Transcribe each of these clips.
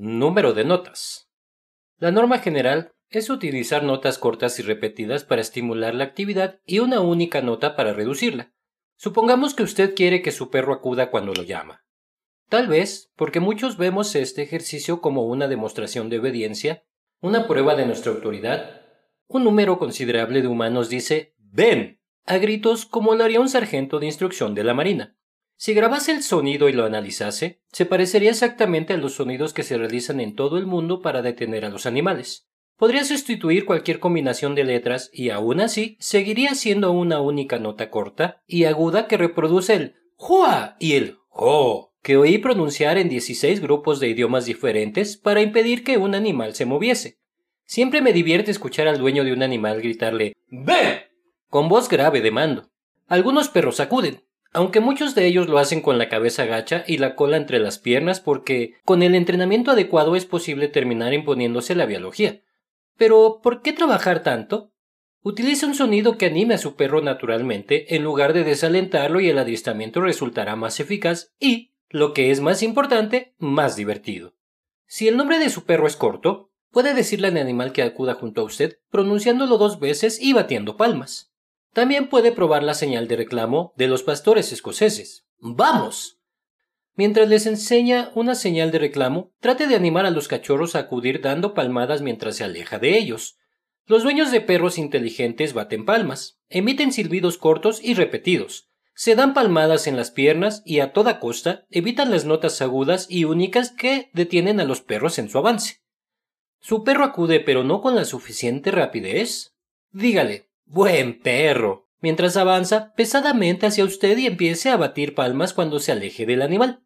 Número de notas. La norma general es utilizar notas cortas y repetidas para estimular la actividad y una única nota para reducirla. Supongamos que usted quiere que su perro acuda cuando lo llama. Tal vez porque muchos vemos este ejercicio como una demostración de obediencia, una prueba de nuestra autoridad. Un número considerable de humanos dice ven a gritos como lo haría un sargento de instrucción de la Marina. Si grabase el sonido y lo analizase, se parecería exactamente a los sonidos que se realizan en todo el mundo para detener a los animales. Podría sustituir cualquier combinación de letras y aún así seguiría siendo una única nota corta y aguda que reproduce el ¡Jua! y el ¡Jo! que oí pronunciar en 16 grupos de idiomas diferentes para impedir que un animal se moviese. Siempre me divierte escuchar al dueño de un animal gritarle ¡Ven! con voz grave de mando. Algunos perros acuden, aunque muchos de ellos lo hacen con la cabeza gacha y la cola entre las piernas porque con el entrenamiento adecuado es posible terminar imponiéndose la biología. Pero, ¿por qué trabajar tanto? Utilice un sonido que anime a su perro naturalmente en lugar de desalentarlo y el adiestramiento resultará más eficaz y, lo que es más importante, más divertido. Si el nombre de su perro es corto, puede decirle al animal que acuda junto a usted, pronunciándolo dos veces y batiendo palmas. También puede probar la señal de reclamo de los pastores escoceses. ¡Vamos! Mientras les enseña una señal de reclamo, trate de animar a los cachorros a acudir dando palmadas mientras se aleja de ellos. Los dueños de perros inteligentes baten palmas, emiten silbidos cortos y repetidos, se dan palmadas en las piernas y a toda costa evitan las notas agudas y únicas que detienen a los perros en su avance. Su perro acude pero no con la suficiente rapidez. Dígale, buen perro, mientras avanza pesadamente hacia usted y empiece a batir palmas cuando se aleje del animal.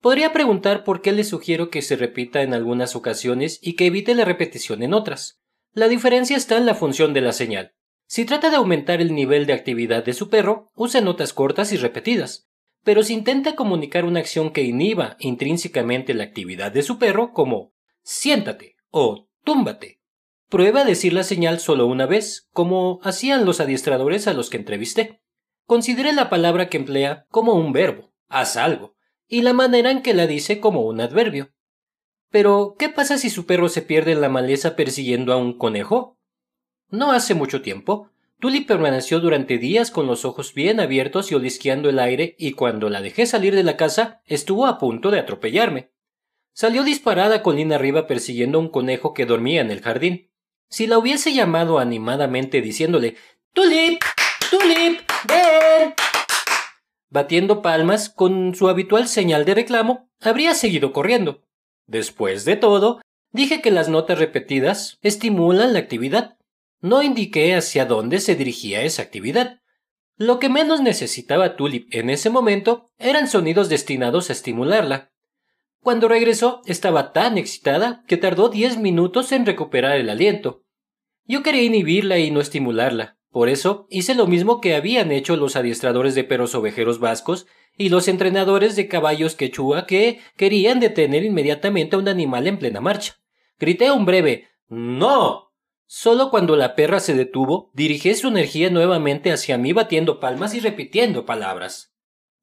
Podría preguntar por qué le sugiero que se repita en algunas ocasiones y que evite la repetición en otras. La diferencia está en la función de la señal. Si trata de aumentar el nivel de actividad de su perro, use notas cortas y repetidas. Pero si intenta comunicar una acción que inhiba intrínsecamente la actividad de su perro, como siéntate o túmbate, prueba a decir la señal solo una vez, como hacían los adiestradores a los que entrevisté. Considere la palabra que emplea como un verbo, haz algo, y la manera en que la dice como un adverbio. Pero, ¿qué pasa si su perro se pierde en la maleza persiguiendo a un conejo? No hace mucho tiempo, Tully permaneció durante días con los ojos bien abiertos y olisqueando el aire, y cuando la dejé salir de la casa, estuvo a punto de atropellarme. Salió disparada colina arriba persiguiendo a un conejo que dormía en el jardín. Si la hubiese llamado animadamente diciéndole Tulip, Tulip, ven, batiendo palmas con su habitual señal de reclamo, habría seguido corriendo. Después de todo, dije que las notas repetidas estimulan la actividad. No indiqué hacia dónde se dirigía esa actividad. Lo que menos necesitaba Tulip en ese momento eran sonidos destinados a estimularla. Cuando regresó estaba tan excitada que tardó diez minutos en recuperar el aliento. Yo quería inhibirla y no estimularla. Por eso hice lo mismo que habían hecho los adiestradores de perros ovejeros vascos y los entrenadores de caballos quechua que querían detener inmediatamente a un animal en plena marcha. Grité un breve ¡No! Solo cuando la perra se detuvo, dirigí su energía nuevamente hacia mí batiendo palmas y repitiendo palabras.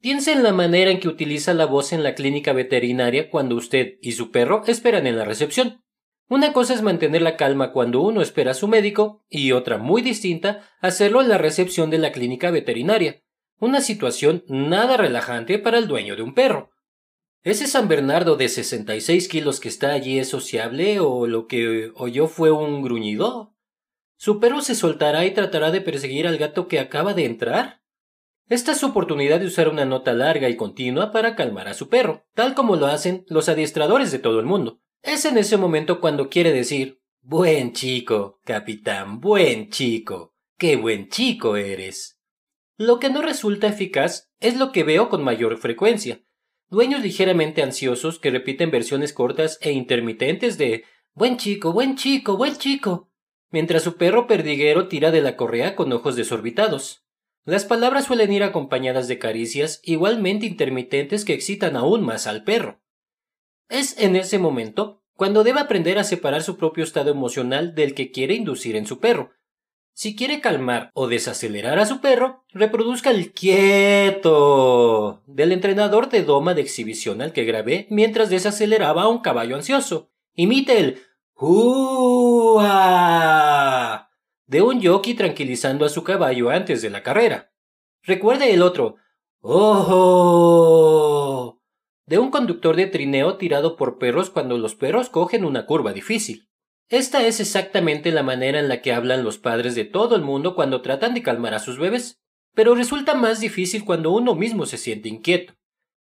Piense en la manera en que utiliza la voz en la clínica veterinaria cuando usted y su perro esperan en la recepción. Una cosa es mantener la calma cuando uno espera a su médico y otra muy distinta hacerlo en la recepción de la clínica veterinaria. Una situación nada relajante para el dueño de un perro. ¿Ese San Bernardo de 66 kilos que está allí es sociable o lo que oyó fue un gruñido? ¿Su perro se soltará y tratará de perseguir al gato que acaba de entrar? Esta es su oportunidad de usar una nota larga y continua para calmar a su perro, tal como lo hacen los adiestradores de todo el mundo. Es en ese momento cuando quiere decir Buen chico, capitán, buen chico, qué buen chico eres. Lo que no resulta eficaz es lo que veo con mayor frecuencia. Dueños ligeramente ansiosos que repiten versiones cortas e intermitentes de Buen chico, buen chico, buen chico, mientras su perro perdiguero tira de la correa con ojos desorbitados. Las palabras suelen ir acompañadas de caricias igualmente intermitentes que excitan aún más al perro. Es en ese momento cuando debe aprender a separar su propio estado emocional del que quiere inducir en su perro. Si quiere calmar o desacelerar a su perro, reproduzca el quieto del entrenador de doma de exhibición al que grabé mientras desaceleraba a un caballo ansioso. Imite el ¡Hua! De un jockey tranquilizando a su caballo antes de la carrera. Recuerde el otro ¡Oh! de un conductor de trineo tirado por perros cuando los perros cogen una curva difícil. Esta es exactamente la manera en la que hablan los padres de todo el mundo cuando tratan de calmar a sus bebés, pero resulta más difícil cuando uno mismo se siente inquieto.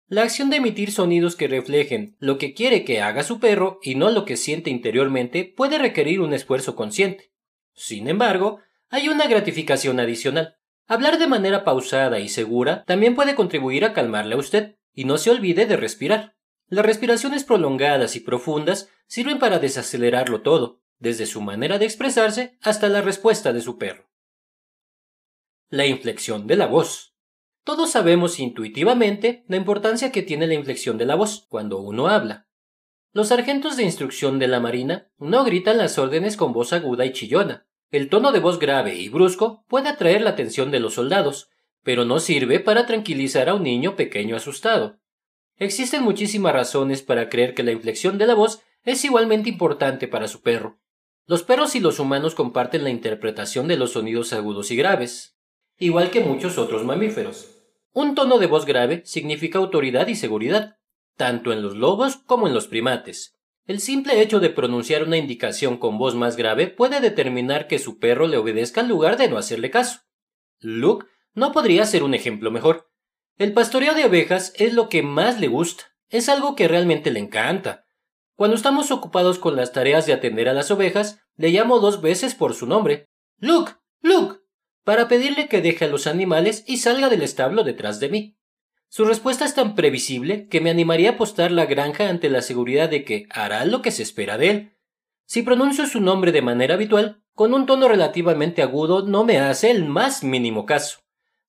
La acción de emitir sonidos que reflejen lo que quiere que haga su perro y no lo que siente interiormente puede requerir un esfuerzo consciente. Sin embargo, hay una gratificación adicional. Hablar de manera pausada y segura también puede contribuir a calmarle a usted, y no se olvide de respirar. Las respiraciones prolongadas y profundas sirven para desacelerarlo todo, desde su manera de expresarse hasta la respuesta de su perro. La inflexión de la voz. Todos sabemos intuitivamente la importancia que tiene la inflexión de la voz cuando uno habla. Los sargentos de instrucción de la Marina no gritan las órdenes con voz aguda y chillona. El tono de voz grave y brusco puede atraer la atención de los soldados, pero no sirve para tranquilizar a un niño pequeño asustado. Existen muchísimas razones para creer que la inflexión de la voz es igualmente importante para su perro. Los perros y los humanos comparten la interpretación de los sonidos agudos y graves, igual que muchos otros mamíferos. Un tono de voz grave significa autoridad y seguridad, tanto en los lobos como en los primates. El simple hecho de pronunciar una indicación con voz más grave puede determinar que su perro le obedezca en lugar de no hacerle caso. Luke no podría ser un ejemplo mejor. El pastoreo de ovejas es lo que más le gusta, es algo que realmente le encanta. Cuando estamos ocupados con las tareas de atender a las ovejas, le llamo dos veces por su nombre. Luke, Luke, para pedirle que deje a los animales y salga del establo detrás de mí. Su respuesta es tan previsible que me animaría a apostar la granja ante la seguridad de que hará lo que se espera de él. Si pronuncio su nombre de manera habitual, con un tono relativamente agudo no me hace el más mínimo caso.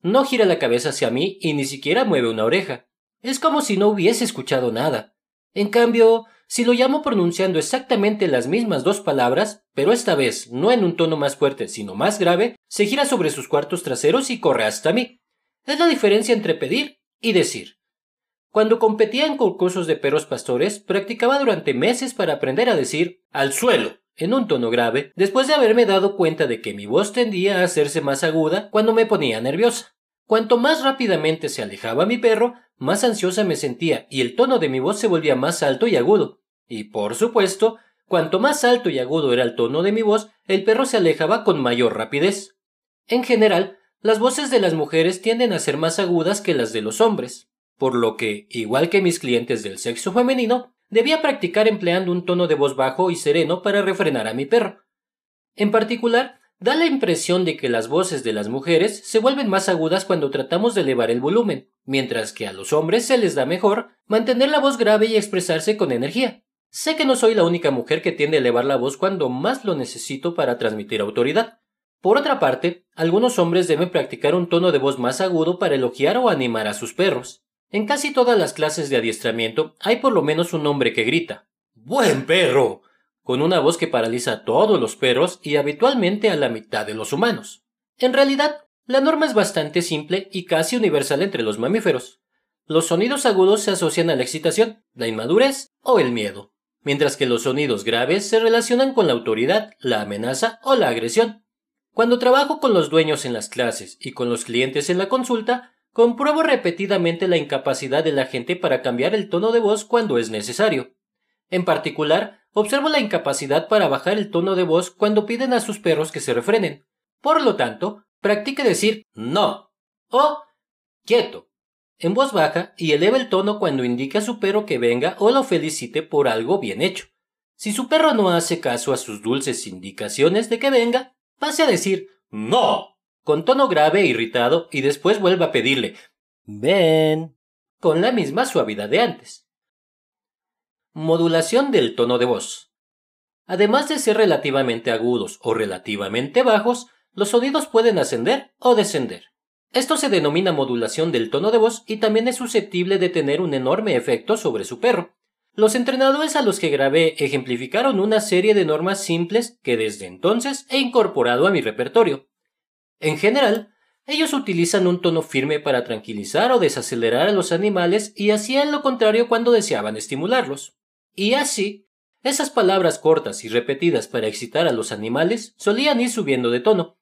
No gira la cabeza hacia mí y ni siquiera mueve una oreja. Es como si no hubiese escuchado nada. En cambio, si lo llamo pronunciando exactamente las mismas dos palabras, pero esta vez no en un tono más fuerte, sino más grave, se gira sobre sus cuartos traseros y corre hasta mí. Es la diferencia entre pedir y decir. Cuando competía en concursos de perros pastores, practicaba durante meses para aprender a decir al suelo en un tono grave, después de haberme dado cuenta de que mi voz tendía a hacerse más aguda cuando me ponía nerviosa. Cuanto más rápidamente se alejaba mi perro, más ansiosa me sentía y el tono de mi voz se volvía más alto y agudo. Y por supuesto, cuanto más alto y agudo era el tono de mi voz, el perro se alejaba con mayor rapidez. En general, las voces de las mujeres tienden a ser más agudas que las de los hombres, por lo que, igual que mis clientes del sexo femenino, Debía practicar empleando un tono de voz bajo y sereno para refrenar a mi perro. En particular, da la impresión de que las voces de las mujeres se vuelven más agudas cuando tratamos de elevar el volumen, mientras que a los hombres se les da mejor mantener la voz grave y expresarse con energía. Sé que no soy la única mujer que tiende a elevar la voz cuando más lo necesito para transmitir autoridad. Por otra parte, algunos hombres deben practicar un tono de voz más agudo para elogiar o animar a sus perros. En casi todas las clases de adiestramiento hay por lo menos un hombre que grita ¡Buen perro! con una voz que paraliza a todos los perros y habitualmente a la mitad de los humanos. En realidad, la norma es bastante simple y casi universal entre los mamíferos. Los sonidos agudos se asocian a la excitación, la inmadurez o el miedo, mientras que los sonidos graves se relacionan con la autoridad, la amenaza o la agresión. Cuando trabajo con los dueños en las clases y con los clientes en la consulta, Compruebo repetidamente la incapacidad de la gente para cambiar el tono de voz cuando es necesario. En particular, observo la incapacidad para bajar el tono de voz cuando piden a sus perros que se refrenen. Por lo tanto, practique decir no o quieto en voz baja y eleva el tono cuando indica a su perro que venga o lo felicite por algo bien hecho. Si su perro no hace caso a sus dulces indicaciones de que venga, pase a decir no con tono grave e irritado y después vuelve a pedirle ven con la misma suavidad de antes. Modulación del tono de voz. Además de ser relativamente agudos o relativamente bajos, los sonidos pueden ascender o descender. Esto se denomina modulación del tono de voz y también es susceptible de tener un enorme efecto sobre su perro. Los entrenadores a los que grabé ejemplificaron una serie de normas simples que desde entonces he incorporado a mi repertorio. En general, ellos utilizan un tono firme para tranquilizar o desacelerar a los animales y hacían lo contrario cuando deseaban estimularlos. Y así, esas palabras cortas y repetidas para excitar a los animales solían ir subiendo de tono,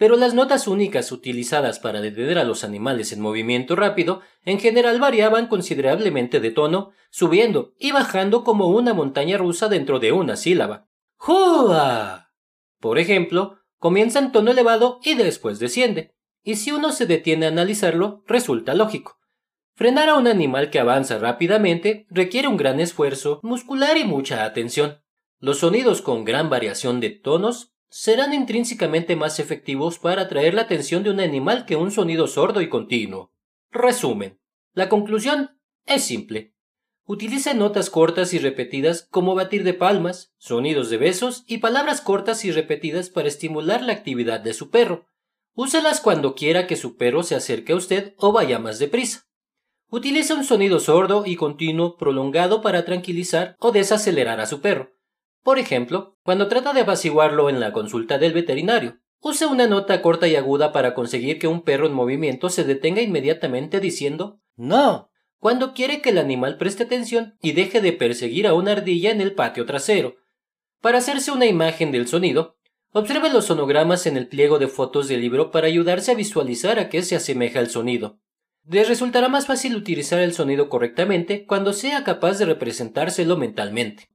pero las notas únicas utilizadas para detener a los animales en movimiento rápido en general variaban considerablemente de tono, subiendo y bajando como una montaña rusa dentro de una sílaba. ¡Jua! Por ejemplo, comienza en tono elevado y después desciende, y si uno se detiene a analizarlo, resulta lógico. Frenar a un animal que avanza rápidamente requiere un gran esfuerzo muscular y mucha atención. Los sonidos con gran variación de tonos serán intrínsecamente más efectivos para atraer la atención de un animal que un sonido sordo y continuo. Resumen. La conclusión es simple. Utilice notas cortas y repetidas como batir de palmas, sonidos de besos y palabras cortas y repetidas para estimular la actividad de su perro. Úselas cuando quiera que su perro se acerque a usted o vaya más deprisa. Utilice un sonido sordo y continuo prolongado para tranquilizar o desacelerar a su perro. Por ejemplo, cuando trata de apaciguarlo en la consulta del veterinario, use una nota corta y aguda para conseguir que un perro en movimiento se detenga inmediatamente diciendo No, cuando quiere que el animal preste atención y deje de perseguir a una ardilla en el patio trasero. Para hacerse una imagen del sonido, observe los sonogramas en el pliego de fotos del libro para ayudarse a visualizar a qué se asemeja el sonido. Les resultará más fácil utilizar el sonido correctamente cuando sea capaz de representárselo mentalmente.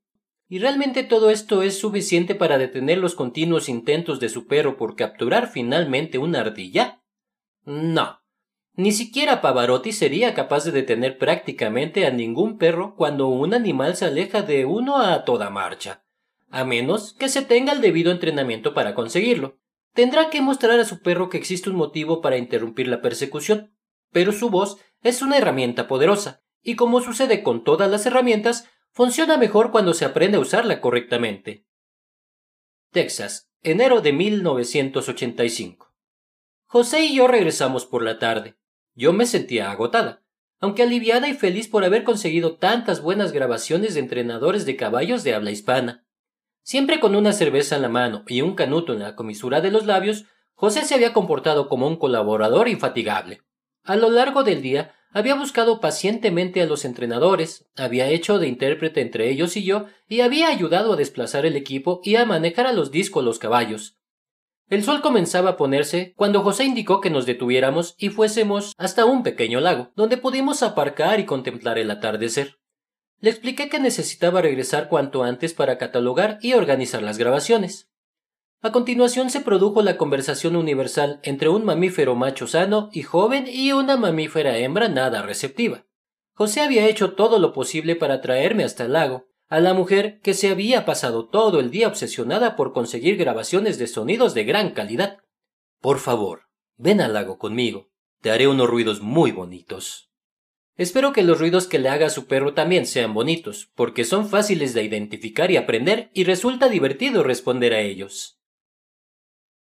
¿Y realmente todo esto es suficiente para detener los continuos intentos de su perro por capturar finalmente una ardilla? No. Ni siquiera Pavarotti sería capaz de detener prácticamente a ningún perro cuando un animal se aleja de uno a toda marcha, a menos que se tenga el debido entrenamiento para conseguirlo. Tendrá que mostrar a su perro que existe un motivo para interrumpir la persecución, pero su voz es una herramienta poderosa, y como sucede con todas las herramientas, funciona mejor cuando se aprende a usarla correctamente. Texas, enero de 1985. José y yo regresamos por la tarde. Yo me sentía agotada, aunque aliviada y feliz por haber conseguido tantas buenas grabaciones de entrenadores de caballos de habla hispana. Siempre con una cerveza en la mano y un canuto en la comisura de los labios, José se había comportado como un colaborador infatigable. A lo largo del día había buscado pacientemente a los entrenadores, había hecho de intérprete entre ellos y yo, y había ayudado a desplazar el equipo y a manejar a los discos los caballos. El sol comenzaba a ponerse cuando José indicó que nos detuviéramos y fuésemos hasta un pequeño lago, donde pudimos aparcar y contemplar el atardecer. Le expliqué que necesitaba regresar cuanto antes para catalogar y organizar las grabaciones. A continuación se produjo la conversación universal entre un mamífero macho sano y joven y una mamífera hembra nada receptiva. José había hecho todo lo posible para traerme hasta el lago, a la mujer que se había pasado todo el día obsesionada por conseguir grabaciones de sonidos de gran calidad. Por favor, ven al lago conmigo. Te haré unos ruidos muy bonitos. Espero que los ruidos que le haga a su perro también sean bonitos, porque son fáciles de identificar y aprender y resulta divertido responder a ellos.